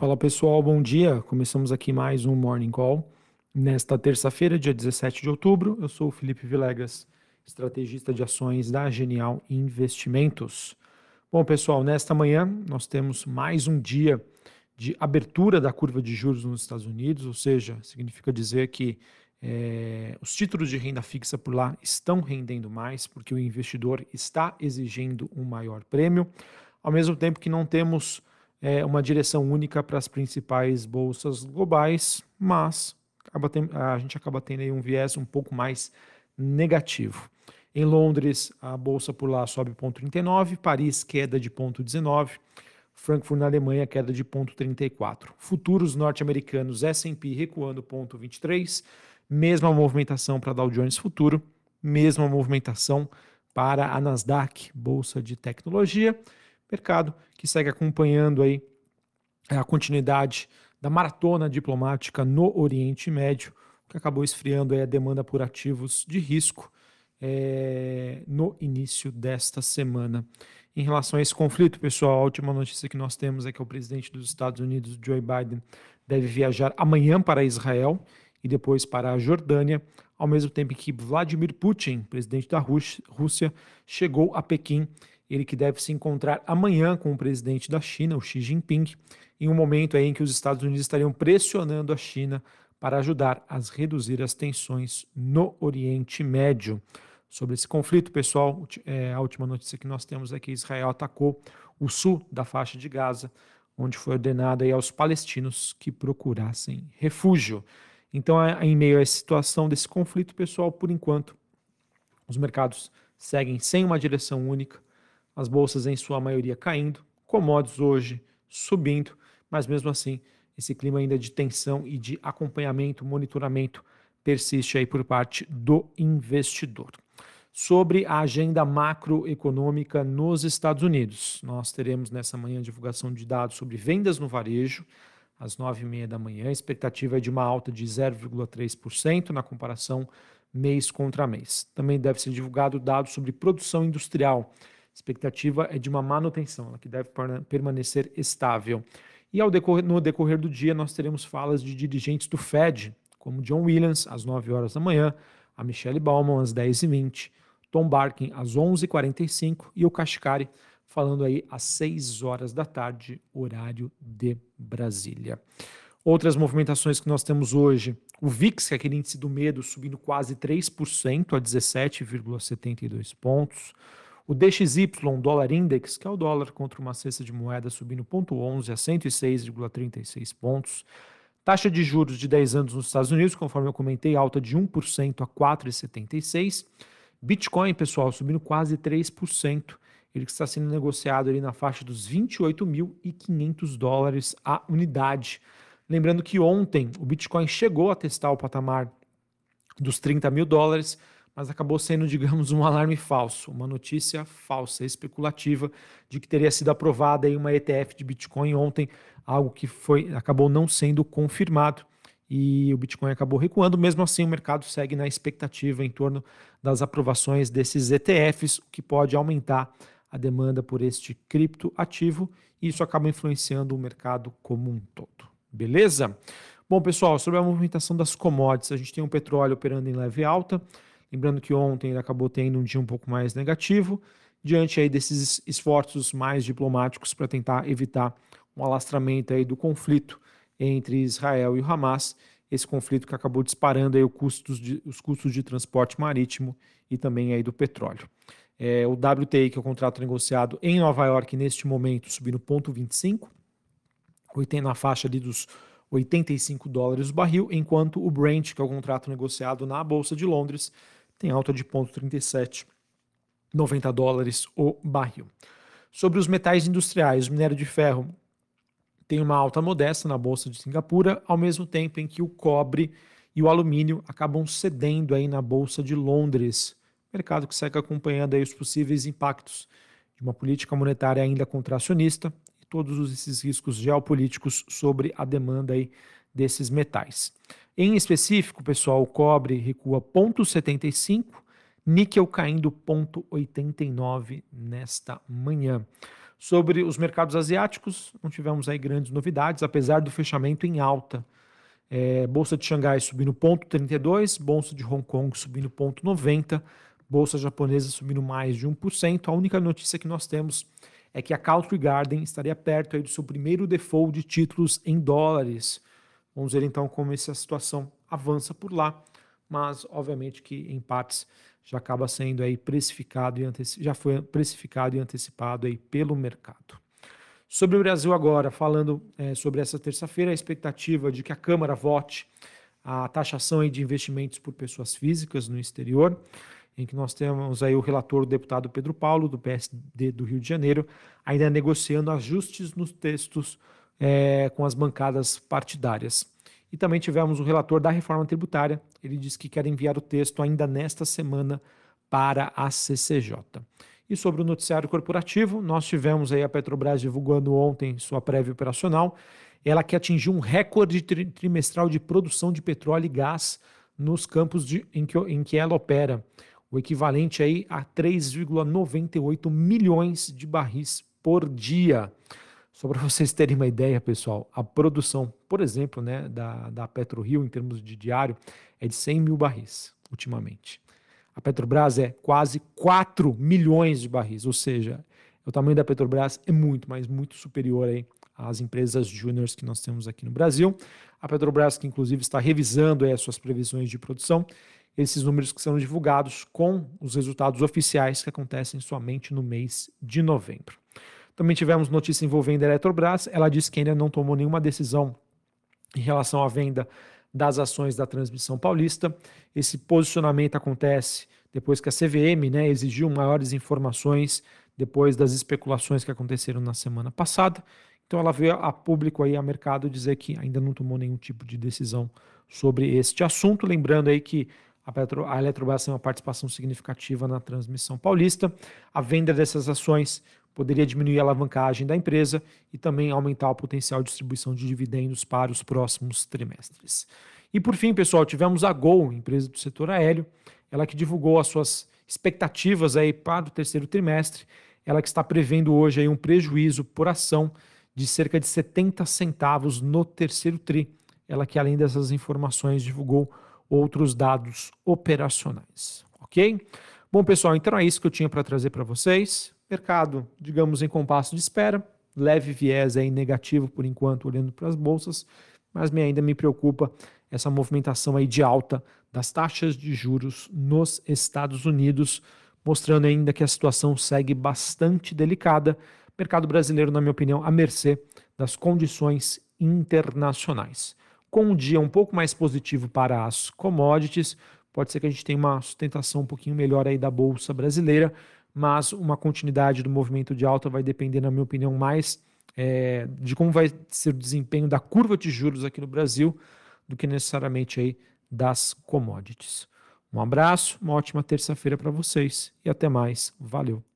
Fala pessoal, bom dia. Começamos aqui mais um Morning Call. Nesta terça-feira, dia 17 de outubro, eu sou o Felipe Vilegas, estrategista de ações da Genial Investimentos. Bom, pessoal, nesta manhã nós temos mais um dia de abertura da curva de juros nos Estados Unidos, ou seja, significa dizer que é, os títulos de renda fixa por lá estão rendendo mais, porque o investidor está exigindo um maior prêmio, ao mesmo tempo que não temos é, uma direção única para as principais bolsas globais, mas a gente acaba tendo aí um viés um pouco mais negativo. Em Londres, a bolsa por lá sobe 0,39, Paris queda de 0,19, Frankfurt na Alemanha queda de 0,34. Futuros norte-americanos S&P recuando 0,23, mesma movimentação para Dow Jones Futuro, mesma movimentação para a Nasdaq, bolsa de tecnologia, mercado que segue acompanhando aí a continuidade da maratona diplomática no Oriente Médio, que acabou esfriando a demanda por ativos de risco é, no início desta semana. Em relação a esse conflito, pessoal, a última notícia que nós temos é que o presidente dos Estados Unidos, Joe Biden, deve viajar amanhã para Israel e depois para a Jordânia, ao mesmo tempo que Vladimir Putin, presidente da Rússia, chegou a Pequim ele que deve se encontrar amanhã com o presidente da China, o Xi Jinping, em um momento em que os Estados Unidos estariam pressionando a China para ajudar a reduzir as tensões no Oriente Médio. Sobre esse conflito, pessoal, é, a última notícia que nós temos é que Israel atacou o sul da faixa de Gaza, onde foi ordenado aos palestinos que procurassem refúgio. Então, em meio a essa situação desse conflito, pessoal, por enquanto, os mercados seguem sem uma direção única, as bolsas em sua maioria caindo, commodities hoje subindo, mas mesmo assim esse clima ainda de tensão e de acompanhamento, monitoramento persiste aí por parte do investidor. Sobre a agenda macroeconômica nos Estados Unidos, nós teremos nessa manhã divulgação de dados sobre vendas no varejo, às nove e meia da manhã. A expectativa é de uma alta de 0,3% na comparação mês contra mês. Também deve ser divulgado dados sobre produção industrial, expectativa é de uma manutenção, que deve permanecer estável. E ao decorrer, no decorrer do dia, nós teremos falas de dirigentes do Fed, como John Williams, às 9 horas da manhã, a Michelle Bauman, às 10h20, Tom Barkin, às 11h45 e o Kashkari, falando aí às 6 horas da tarde, horário de Brasília. Outras movimentações que nós temos hoje, o VIX, que é aquele índice do medo, subindo quase 3% a 17,72 pontos. O DXY, dólar index, que é o dólar contra uma cesta de moeda subindo 0,11 a 106,36 pontos. Taxa de juros de 10 anos nos Estados Unidos, conforme eu comentei, alta de 1% a 4,76. Bitcoin, pessoal, subindo quase 3%. Ele está sendo negociado ali na faixa dos 28.500 dólares a unidade. Lembrando que ontem o Bitcoin chegou a testar o patamar dos 30 mil dólares, mas acabou sendo, digamos, um alarme falso, uma notícia falsa, especulativa, de que teria sido aprovada aí uma ETF de Bitcoin ontem, algo que foi acabou não sendo confirmado e o Bitcoin acabou recuando. Mesmo assim, o mercado segue na expectativa em torno das aprovações desses ETFs, o que pode aumentar a demanda por este criptoativo e isso acaba influenciando o mercado como um todo. Beleza? Bom, pessoal, sobre a movimentação das commodities, a gente tem o petróleo operando em leve alta. Lembrando que ontem ele acabou tendo um dia um pouco mais negativo, diante aí desses esforços mais diplomáticos para tentar evitar um alastramento aí do conflito entre Israel e o Hamas, esse conflito que acabou disparando aí custos de, os custos de transporte marítimo e também aí do petróleo. É, o WTI, que é o contrato negociado em Nova York neste momento, subindo 0,25, na faixa ali dos 85 dólares o barril, enquanto o Brent, que é o contrato negociado na Bolsa de Londres, tem alta de 0,37, 90 dólares o barril. Sobre os metais industriais, o minério de ferro tem uma alta modesta na bolsa de Singapura, ao mesmo tempo em que o cobre e o alumínio acabam cedendo aí na bolsa de Londres, mercado que segue acompanhando aí os possíveis impactos de uma política monetária ainda contracionista e todos esses riscos geopolíticos sobre a demanda aí desses metais. Em específico, pessoal, o cobre recua 0,75, níquel caindo 0,89 nesta manhã. Sobre os mercados asiáticos, não tivemos aí grandes novidades, apesar do fechamento em alta. É, Bolsa de Xangai subindo 0,32, Bolsa de Hong Kong subindo 0,90, Bolsa japonesa subindo mais de 1%. A única notícia que nós temos é que a Country Garden estaria perto aí do seu primeiro default de títulos em dólares. Vamos ver então como essa situação avança por lá, mas obviamente que em partes já acaba sendo aí precificado e já foi precificado e antecipado aí pelo mercado. Sobre o Brasil agora, falando é, sobre essa terça-feira, a expectativa de que a Câmara vote a taxação aí de investimentos por pessoas físicas no exterior, em que nós temos aí o relator, o deputado Pedro Paulo, do PSD do Rio de Janeiro, ainda negociando ajustes nos textos é, com as bancadas partidárias. E também tivemos o relator da reforma tributária, ele disse que quer enviar o texto ainda nesta semana para a CCJ. E sobre o noticiário corporativo, nós tivemos aí a Petrobras divulgando ontem sua prévia operacional, ela que atingiu um recorde trimestral de produção de petróleo e gás nos campos de, em, que, em que ela opera, o equivalente aí a 3,98 milhões de barris por dia. Só para vocês terem uma ideia, pessoal, a produção, por exemplo, né, da, da PetroRio, em termos de diário, é de 100 mil barris, ultimamente. A Petrobras é quase 4 milhões de barris, ou seja, o tamanho da Petrobras é muito, mas muito superior aí às empresas júniores que nós temos aqui no Brasil. A Petrobras, que inclusive está revisando aí as suas previsões de produção, esses números que são divulgados com os resultados oficiais que acontecem somente no mês de novembro. Também tivemos notícia envolvendo a Eletrobras. Ela disse que ainda não tomou nenhuma decisão em relação à venda das ações da transmissão paulista. Esse posicionamento acontece depois que a CVM né, exigiu maiores informações depois das especulações que aconteceram na semana passada. Então ela veio a público aí a mercado dizer que ainda não tomou nenhum tipo de decisão sobre este assunto, lembrando aí que a, Petro, a Eletrobras tem uma participação significativa na transmissão paulista. A venda dessas ações poderia diminuir a alavancagem da empresa e também aumentar o potencial de distribuição de dividendos para os próximos trimestres. E por fim, pessoal, tivemos a Gol, empresa do setor aéreo, ela que divulgou as suas expectativas aí para o terceiro trimestre, ela que está prevendo hoje aí um prejuízo por ação de cerca de 70 centavos no terceiro tri. Ela que além dessas informações divulgou outros dados operacionais, ok? Bom, pessoal, então é isso que eu tinha para trazer para vocês. Mercado, digamos, em compasso de espera, leve viés aí negativo por enquanto, olhando para as bolsas, mas me, ainda me preocupa essa movimentação aí de alta das taxas de juros nos Estados Unidos, mostrando ainda que a situação segue bastante delicada. Mercado brasileiro, na minha opinião, à mercê das condições internacionais. Com um dia um pouco mais positivo para as commodities, pode ser que a gente tenha uma sustentação um pouquinho melhor aí da bolsa brasileira, mas uma continuidade do movimento de alta vai depender, na minha opinião, mais é, de como vai ser o desempenho da curva de juros aqui no Brasil do que necessariamente aí das commodities. Um abraço, uma ótima terça-feira para vocês e até mais. Valeu!